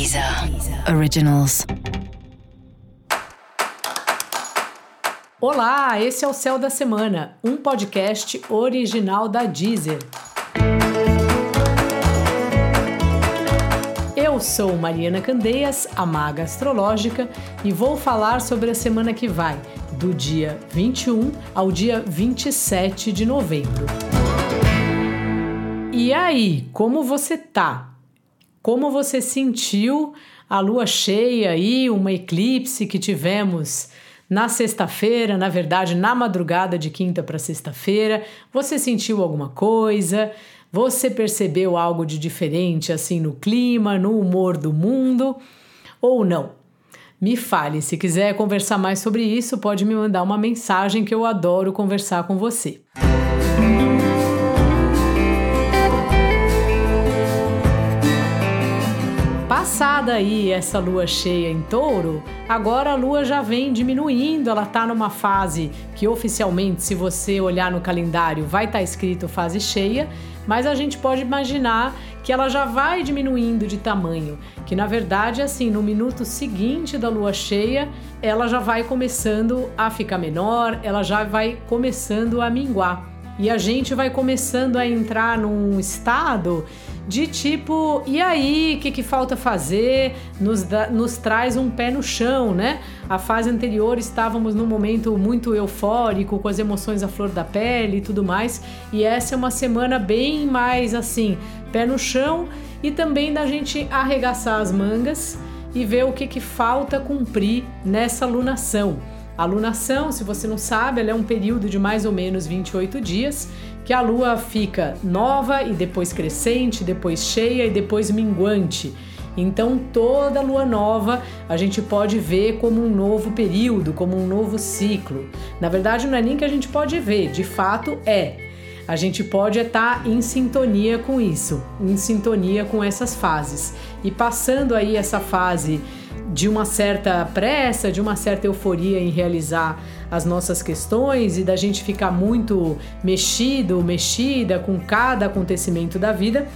Deezer Originals. Olá, esse é o Céu da Semana, um podcast original da Deezer. Eu sou Mariana Candeias, a maga astrológica, e vou falar sobre a semana que vai, do dia 21 ao dia 27 de novembro. E aí, como você tá? Como você sentiu a lua cheia e uma eclipse que tivemos na sexta-feira, na verdade, na madrugada de quinta para sexta-feira? Você sentiu alguma coisa? Você percebeu algo de diferente assim no clima, no humor do mundo ou não? Me fale, se quiser conversar mais sobre isso, pode me mandar uma mensagem que eu adoro conversar com você. Passada aí essa lua cheia em touro, agora a lua já vem diminuindo, ela tá numa fase que oficialmente, se você olhar no calendário, vai estar tá escrito fase cheia, mas a gente pode imaginar que ela já vai diminuindo de tamanho, que na verdade, assim, no minuto seguinte da lua cheia, ela já vai começando a ficar menor, ela já vai começando a minguar. E a gente vai começando a entrar num estado de tipo, e aí, o que, que falta fazer? Nos, da, nos traz um pé no chão, né? A fase anterior estávamos num momento muito eufórico, com as emoções à flor da pele e tudo mais, e essa é uma semana bem mais assim, pé no chão e também da gente arregaçar as mangas e ver o que, que falta cumprir nessa lunação. A lunação, se você não sabe, ela é um período de mais ou menos 28 dias que a lua fica nova e depois crescente, depois cheia e depois minguante. Então, toda lua nova a gente pode ver como um novo período, como um novo ciclo. Na verdade, não é nem que a gente pode ver, de fato é. A gente pode estar em sintonia com isso, em sintonia com essas fases. E passando aí essa fase de uma certa pressa, de uma certa euforia em realizar as nossas questões e da gente ficar muito mexido, mexida com cada acontecimento da vida.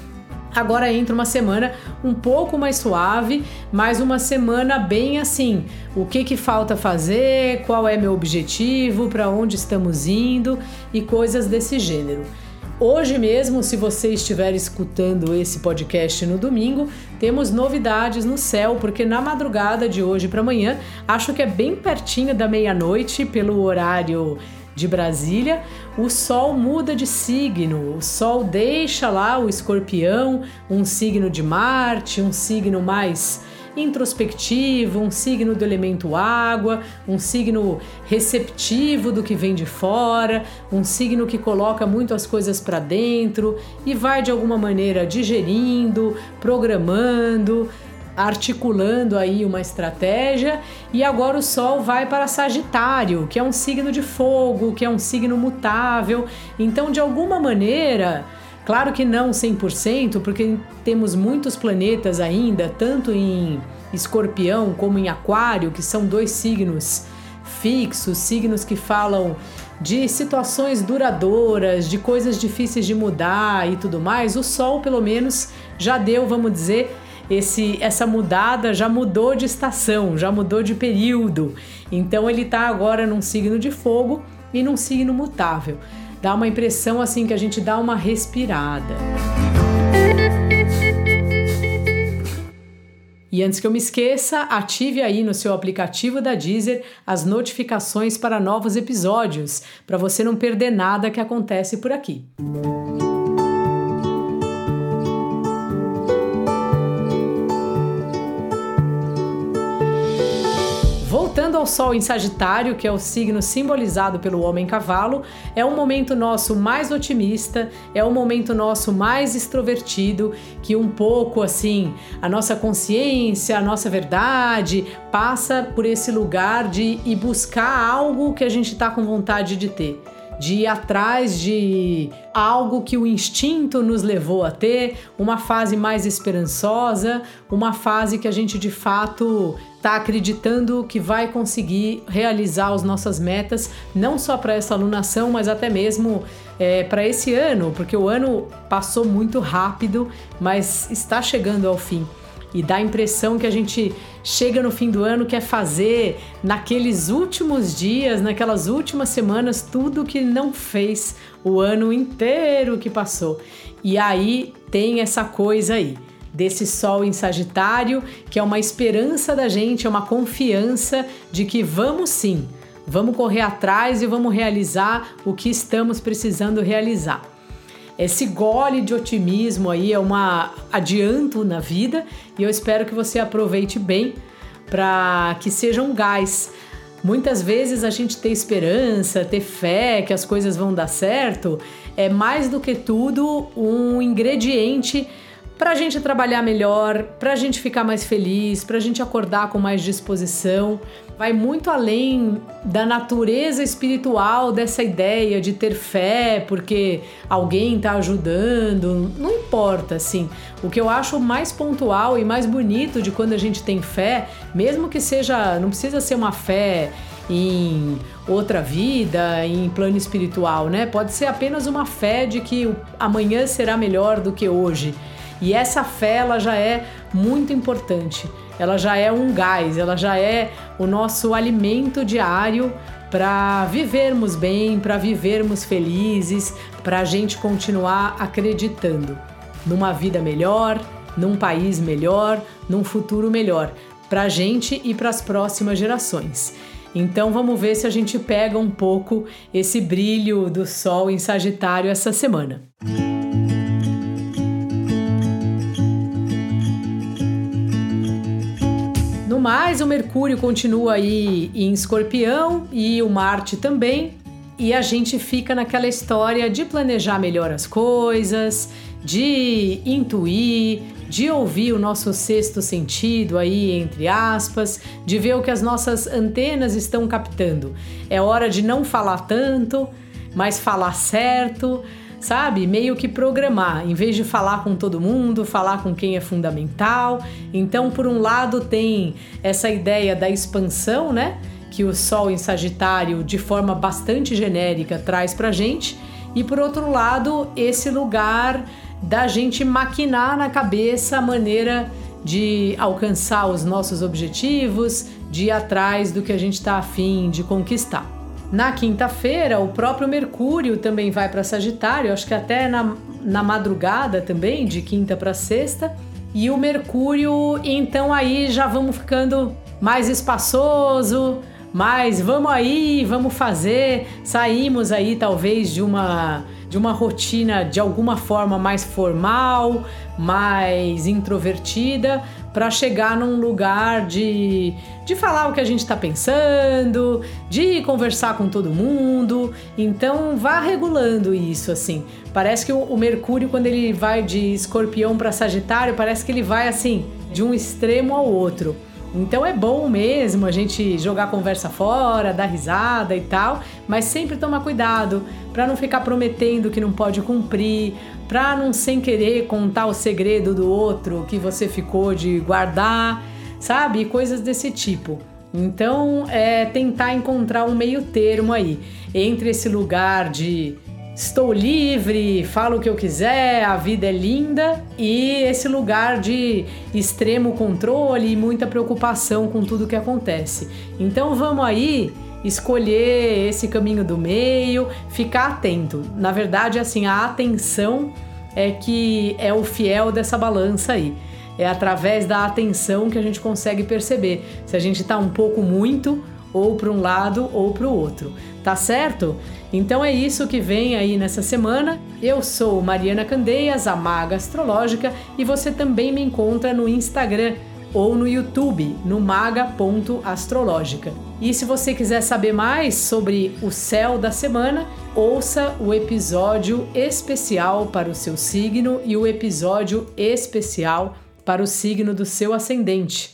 Agora entra uma semana um pouco mais suave, mas uma semana bem assim. O que que falta fazer? Qual é meu objetivo? Para onde estamos indo? E coisas desse gênero. Hoje mesmo, se você estiver escutando esse podcast no domingo, temos novidades no céu, porque na madrugada de hoje para amanhã, acho que é bem pertinho da meia-noite, pelo horário de Brasília, o Sol muda de signo. O Sol deixa lá o escorpião, um signo de Marte, um signo mais introspectivo, um signo do elemento água, um signo receptivo do que vem de fora, um signo que coloca muito as coisas para dentro e vai de alguma maneira digerindo, programando, articulando aí uma estratégia. E agora o Sol vai para Sagitário, que é um signo de fogo, que é um signo mutável. Então, de alguma maneira, Claro que não 100%, porque temos muitos planetas ainda, tanto em Escorpião como em Aquário, que são dois signos fixos, signos que falam de situações duradouras, de coisas difíceis de mudar e tudo mais. O Sol, pelo menos, já deu, vamos dizer, esse, essa mudada já mudou de estação, já mudou de período. Então ele está agora num signo de fogo e num signo mutável dá uma impressão assim que a gente dá uma respirada. E antes que eu me esqueça, ative aí no seu aplicativo da Deezer as notificações para novos episódios, para você não perder nada que acontece por aqui. Voltando ao Sol em Sagitário, que é o signo simbolizado pelo homem-cavalo, é um momento nosso mais otimista, é um momento nosso mais extrovertido, que um pouco assim, a nossa consciência, a nossa verdade passa por esse lugar de ir buscar algo que a gente está com vontade de ter de ir atrás de algo que o instinto nos levou a ter, uma fase mais esperançosa, uma fase que a gente de fato está acreditando que vai conseguir realizar as nossas metas, não só para essa alunação, mas até mesmo é, para esse ano, porque o ano passou muito rápido, mas está chegando ao fim. E dá a impressão que a gente chega no fim do ano quer fazer naqueles últimos dias, naquelas últimas semanas tudo que não fez o ano inteiro que passou. E aí tem essa coisa aí desse sol em Sagitário, que é uma esperança da gente, é uma confiança de que vamos sim, vamos correr atrás e vamos realizar o que estamos precisando realizar. Esse gole de otimismo aí é um adianto na vida e eu espero que você aproveite bem para que seja um gás. Muitas vezes a gente ter esperança, ter fé que as coisas vão dar certo, é mais do que tudo um ingrediente para a gente trabalhar melhor, para a gente ficar mais feliz, para a gente acordar com mais disposição. Vai muito além da natureza espiritual dessa ideia de ter fé porque alguém está ajudando. Não importa, assim. O que eu acho mais pontual e mais bonito de quando a gente tem fé, mesmo que seja, não precisa ser uma fé em outra vida, em plano espiritual, né? Pode ser apenas uma fé de que amanhã será melhor do que hoje. E essa fé ela já é muito importante. Ela já é um gás, ela já é o nosso alimento diário para vivermos bem, para vivermos felizes, para a gente continuar acreditando numa vida melhor, num país melhor, num futuro melhor para a gente e para as próximas gerações. Então vamos ver se a gente pega um pouco esse brilho do sol em Sagitário essa semana. Mais, o Mercúrio continua aí em Escorpião e o Marte também. E a gente fica naquela história de planejar melhor as coisas, de intuir, de ouvir o nosso sexto sentido aí, entre aspas, de ver o que as nossas antenas estão captando. É hora de não falar tanto, mas falar certo sabe? Meio que programar, em vez de falar com todo mundo, falar com quem é fundamental. Então, por um lado, tem essa ideia da expansão, né? Que o Sol em Sagitário, de forma bastante genérica, traz pra gente. E por outro lado, esse lugar da gente maquinar na cabeça a maneira de alcançar os nossos objetivos, de ir atrás do que a gente está afim de conquistar. Na quinta-feira, o próprio Mercúrio também vai para Sagitário, acho que até na, na madrugada também, de quinta para sexta. E o Mercúrio, então aí já vamos ficando mais espaçoso, mais vamos aí, vamos fazer. Saímos aí talvez de uma de uma rotina de alguma forma mais formal, mais introvertida, para chegar num lugar de, de falar o que a gente está pensando, de conversar com todo mundo. Então vá regulando isso assim. Parece que o Mercúrio quando ele vai de Escorpião para Sagitário, parece que ele vai assim de um extremo ao outro. Então é bom mesmo a gente jogar a conversa fora, dar risada e tal, mas sempre tomar cuidado para não ficar prometendo que não pode cumprir, para não sem querer contar o segredo do outro que você ficou de guardar, sabe? Coisas desse tipo. Então é tentar encontrar um meio termo aí entre esse lugar de estou livre, falo o que eu quiser, a vida é linda e esse lugar de extremo controle e muita preocupação com tudo que acontece. Então vamos aí escolher esse caminho do meio, ficar atento. Na verdade, assim, a atenção é que é o fiel dessa balança aí. É através da atenção que a gente consegue perceber se a gente está um pouco muito ou para um lado ou para o outro. Tá certo? Então é isso que vem aí nessa semana. Eu sou Mariana Candeias, a Maga Astrológica, e você também me encontra no Instagram ou no YouTube, no maga.astrológica. E se você quiser saber mais sobre o céu da semana, ouça o episódio especial para o seu signo e o episódio especial para o signo do seu ascendente.